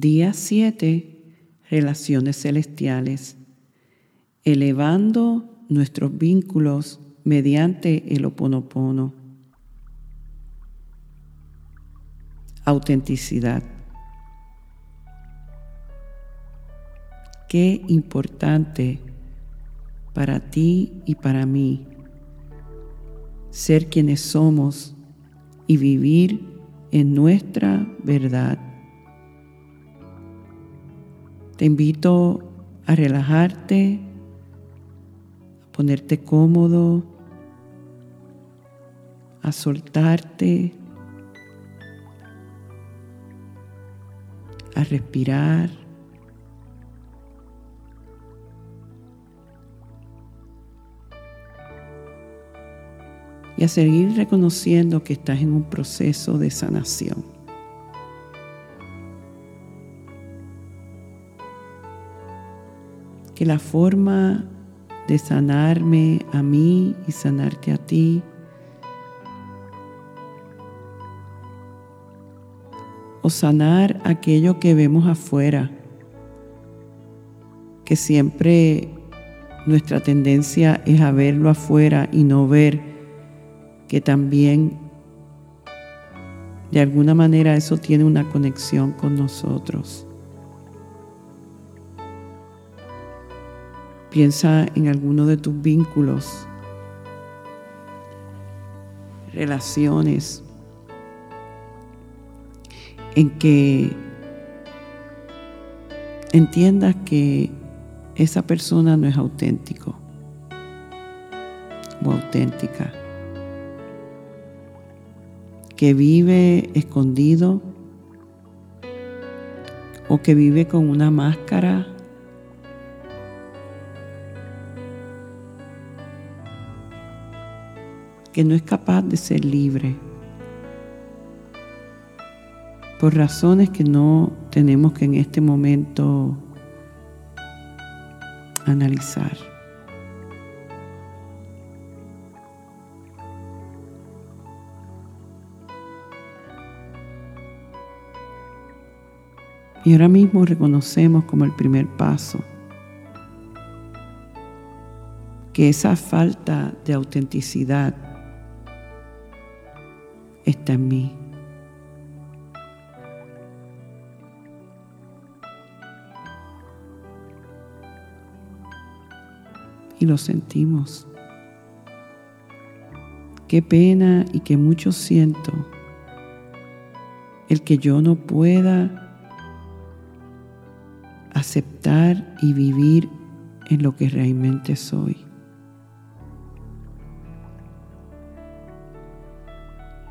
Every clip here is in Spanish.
Día 7. Relaciones celestiales. Elevando nuestros vínculos mediante el oponopono. Autenticidad. Qué importante para ti y para mí ser quienes somos y vivir en nuestra verdad. Te invito a relajarte, a ponerte cómodo, a soltarte, a respirar. y a seguir reconociendo que estás en un proceso de sanación. Que la forma de sanarme a mí y sanarte a ti o sanar aquello que vemos afuera, que siempre nuestra tendencia es a verlo afuera y no ver que también de alguna manera eso tiene una conexión con nosotros. Piensa en alguno de tus vínculos, relaciones, en que entiendas que esa persona no es auténtico o auténtica que vive escondido o que vive con una máscara. Que no es capaz de ser libre por razones que no tenemos que en este momento analizar. Y ahora mismo reconocemos como el primer paso que esa falta de autenticidad está en mí. Y lo sentimos. Qué pena y qué mucho siento el que yo no pueda aceptar y vivir en lo que realmente soy.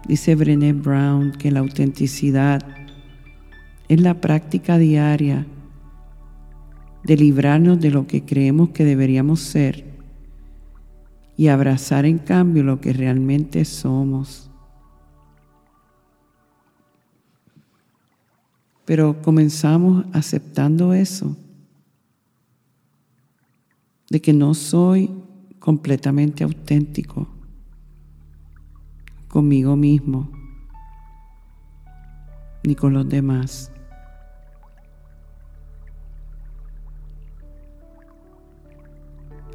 Dice Brené Brown que la autenticidad es la práctica diaria de librarnos de lo que creemos que deberíamos ser y abrazar en cambio lo que realmente somos. Pero comenzamos aceptando eso, de que no soy completamente auténtico conmigo mismo ni con los demás.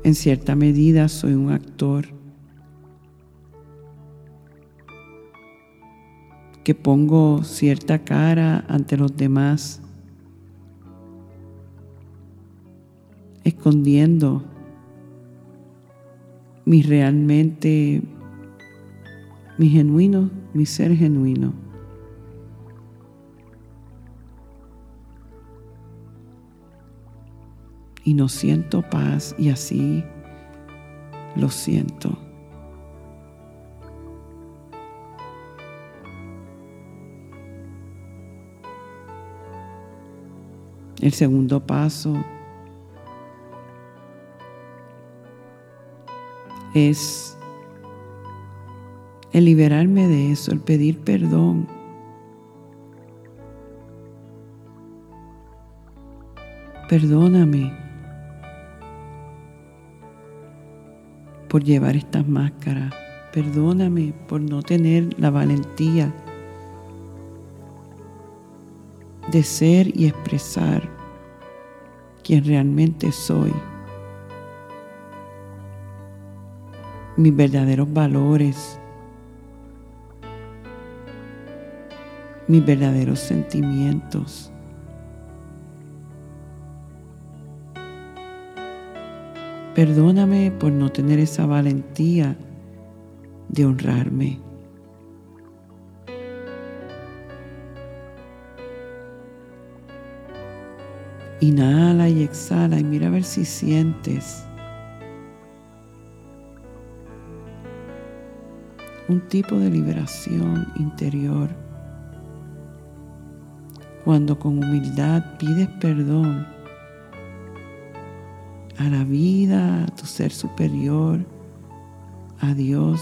En cierta medida soy un actor que pongo cierta cara ante los demás, escondiendo mi realmente, mi genuino, mi ser genuino. Y no siento paz y así lo siento. El segundo paso es el liberarme de eso, el pedir perdón. Perdóname por llevar estas máscaras. Perdóname por no tener la valentía de ser y expresar quien realmente soy, mis verdaderos valores, mis verdaderos sentimientos. Perdóname por no tener esa valentía de honrarme. Inhala y exhala y mira a ver si sientes un tipo de liberación interior cuando con humildad pides perdón a la vida, a tu ser superior, a Dios.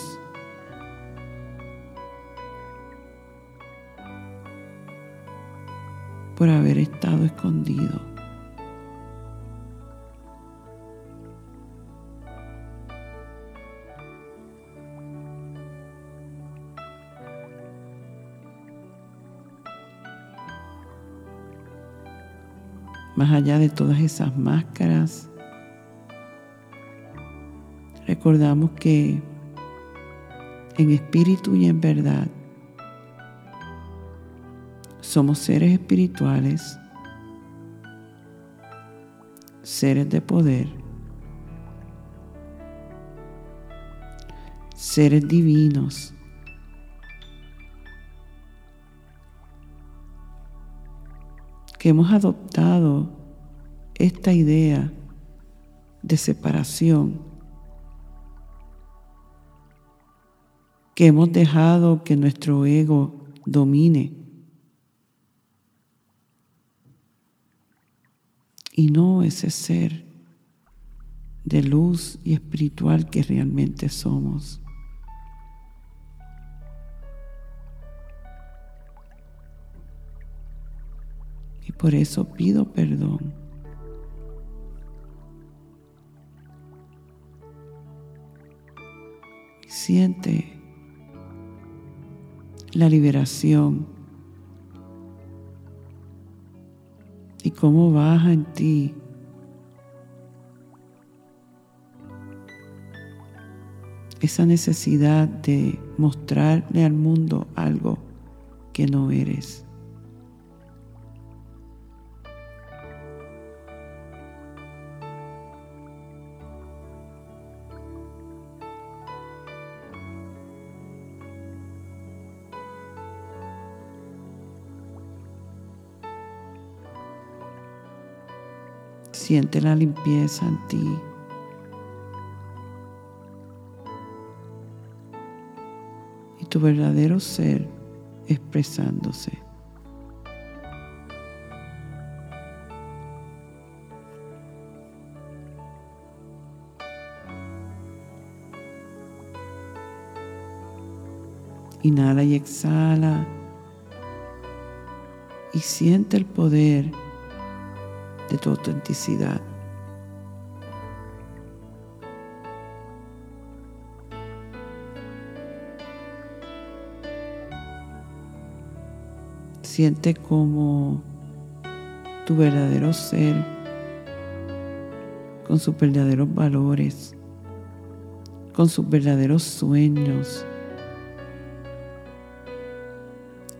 por haber estado escondido. Más allá de todas esas máscaras, recordamos que en espíritu y en verdad somos seres espirituales, seres de poder, seres divinos que hemos adoptado esta idea de separación, que hemos dejado que nuestro ego domine y no ese ser de luz y espiritual que realmente somos. Y por eso pido perdón. Siente la liberación y cómo baja en ti esa necesidad de mostrarle al mundo algo que no eres. Siente la limpieza en ti. Y tu verdadero ser expresándose. Inhala y exhala. Y siente el poder de tu autenticidad. Siente como tu verdadero ser, con sus verdaderos valores, con sus verdaderos sueños,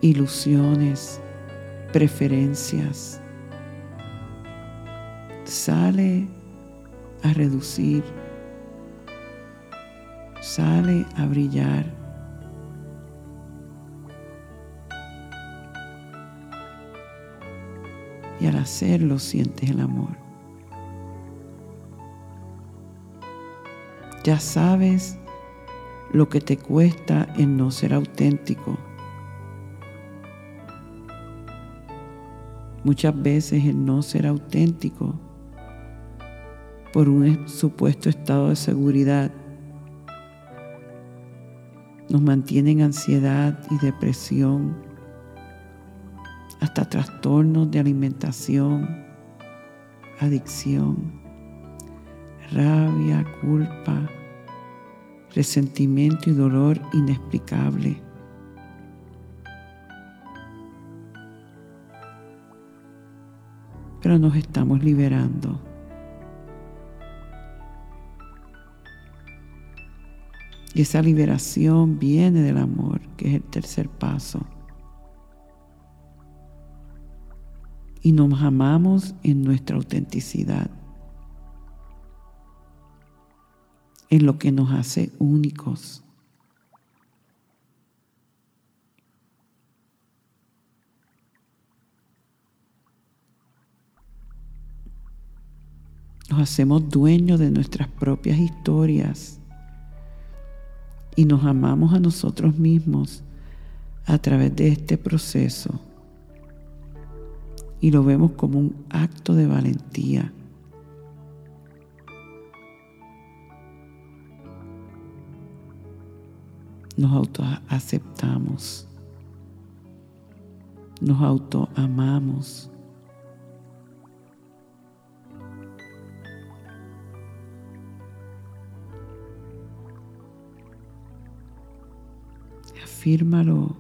ilusiones, preferencias, sale a reducir, sale a brillar. Y al hacerlo sientes el amor. Ya sabes lo que te cuesta en no ser auténtico. Muchas veces el no ser auténtico por un supuesto estado de seguridad nos mantiene en ansiedad y depresión, hasta trastornos de alimentación, adicción, rabia, culpa, resentimiento y dolor inexplicable. pero nos estamos liberando. Y esa liberación viene del amor, que es el tercer paso. Y nos amamos en nuestra autenticidad, en lo que nos hace únicos. Nos hacemos dueños de nuestras propias historias y nos amamos a nosotros mismos a través de este proceso. Y lo vemos como un acto de valentía. Nos autoaceptamos. Nos autoamamos. Afírmalo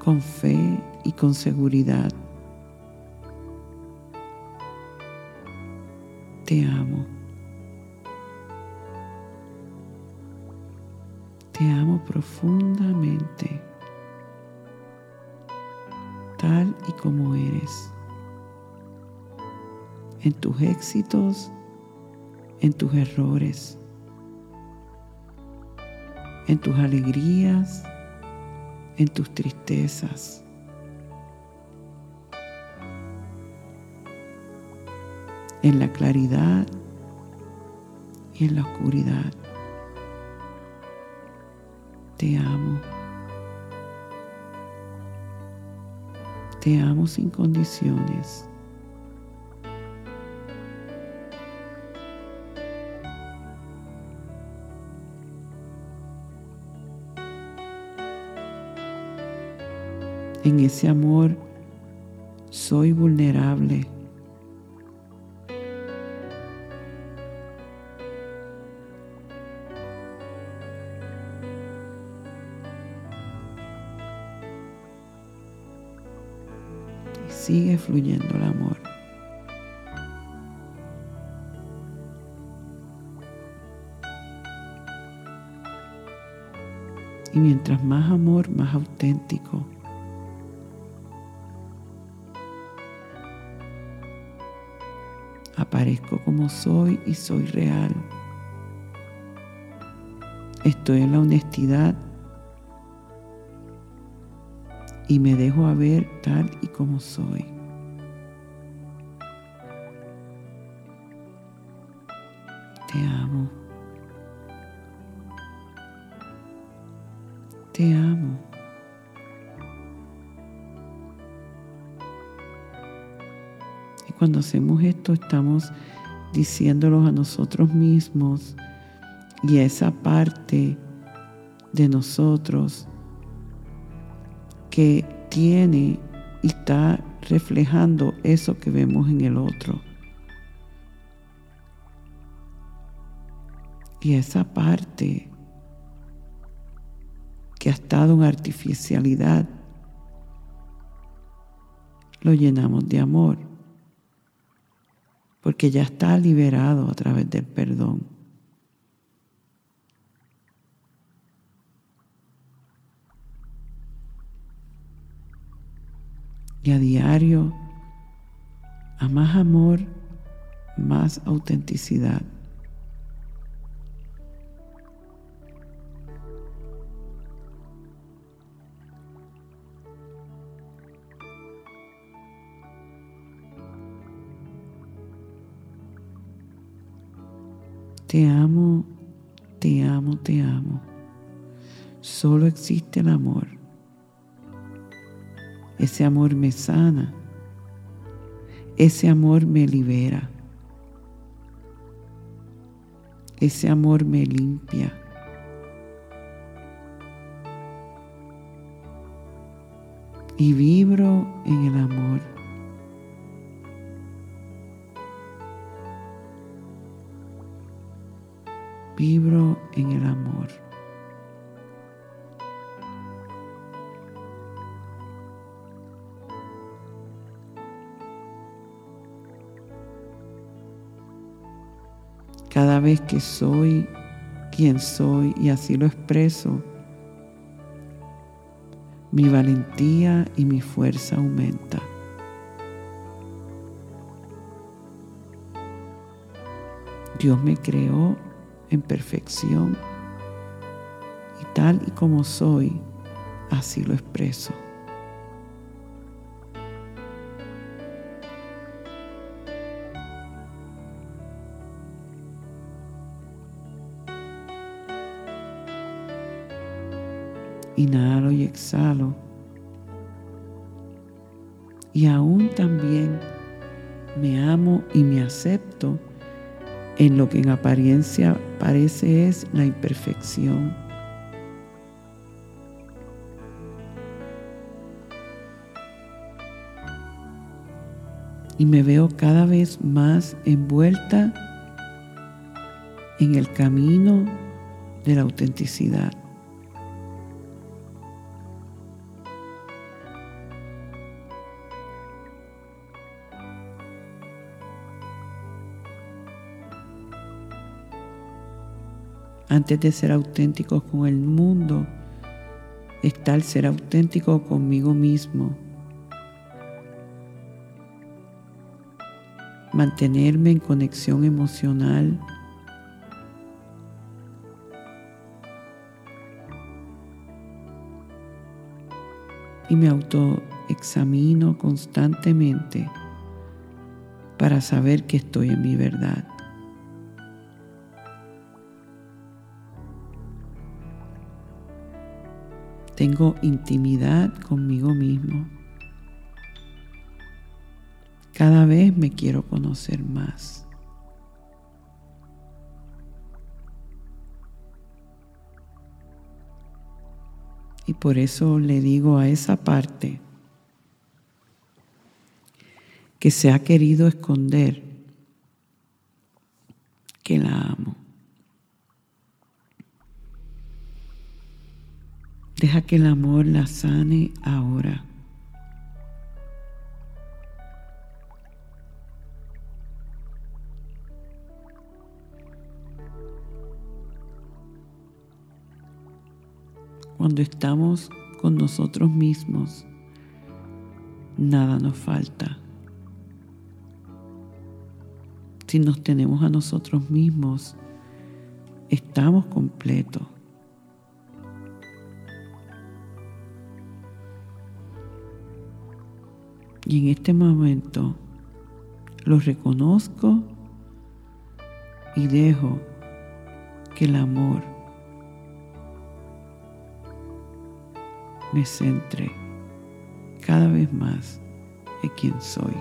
con fe y con seguridad. Te amo. Te amo profundamente, tal y como eres, en tus éxitos, en tus errores en tus alegrías, en tus tristezas. en la claridad y en la oscuridad. Te amo. Te amo sin condiciones. En ese amor soy vulnerable. Y sigue fluyendo el amor. Y mientras más amor, más auténtico. Aparezco como soy y soy real. Estoy en la honestidad y me dejo a ver tal y como soy. Te amo. Te amo. Cuando hacemos esto estamos diciéndolos a nosotros mismos y esa parte de nosotros que tiene y está reflejando eso que vemos en el otro. Y esa parte que ha estado en artificialidad, lo llenamos de amor porque ya está liberado a través del perdón. Y a diario, a más amor, más autenticidad. Te amo, te amo, te amo. Solo existe el amor. Ese amor me sana. Ese amor me libera. Ese amor me limpia. Y vibro en el amor. en el amor. Cada vez que soy quien soy y así lo expreso, mi valentía y mi fuerza aumenta. Dios me creó en perfección y tal y como soy, así lo expreso. Inhalo y exhalo. Y aún también me amo y me acepto en lo que en apariencia parece es la imperfección. Y me veo cada vez más envuelta en el camino de la autenticidad. Antes de ser auténtico con el mundo, está el ser auténtico conmigo mismo. Mantenerme en conexión emocional. Y me autoexamino constantemente para saber que estoy en mi verdad. Tengo intimidad conmigo mismo. Cada vez me quiero conocer más. Y por eso le digo a esa parte que se ha querido esconder que la amo. Deja que el amor la sane ahora. Cuando estamos con nosotros mismos, nada nos falta. Si nos tenemos a nosotros mismos, estamos completos. Y en este momento lo reconozco y dejo que el amor me centre cada vez más en quien soy.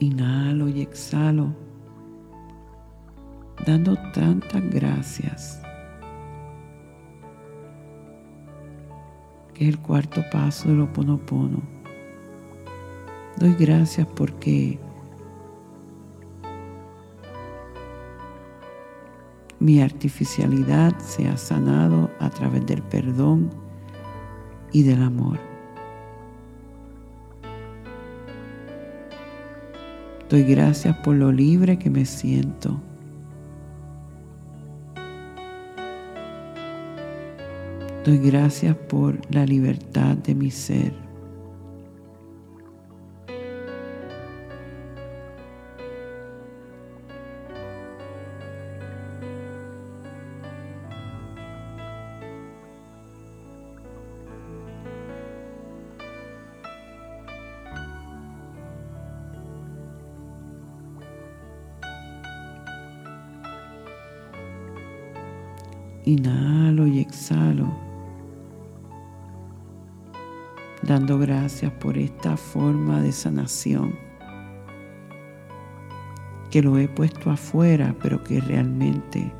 Inhalo exhalo, dando tantas gracias. Que es el cuarto paso del Oponopono. Doy gracias porque mi artificialidad se ha sanado a través del perdón y del amor. Doy gracias por lo libre que me siento. Doy gracias por la libertad de mi ser. Inhalo y exhalo, dando gracias por esta forma de sanación, que lo he puesto afuera, pero que realmente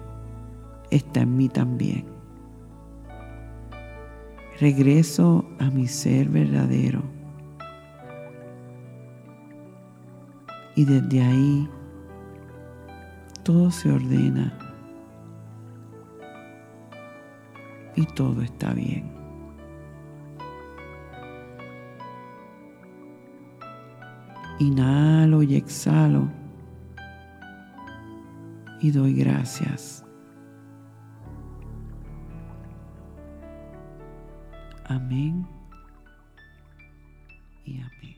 está en mí también. Regreso a mi ser verdadero. Y desde ahí todo se ordena y todo está bien. Inhalo y exhalo y doy gracias. Amén y amén.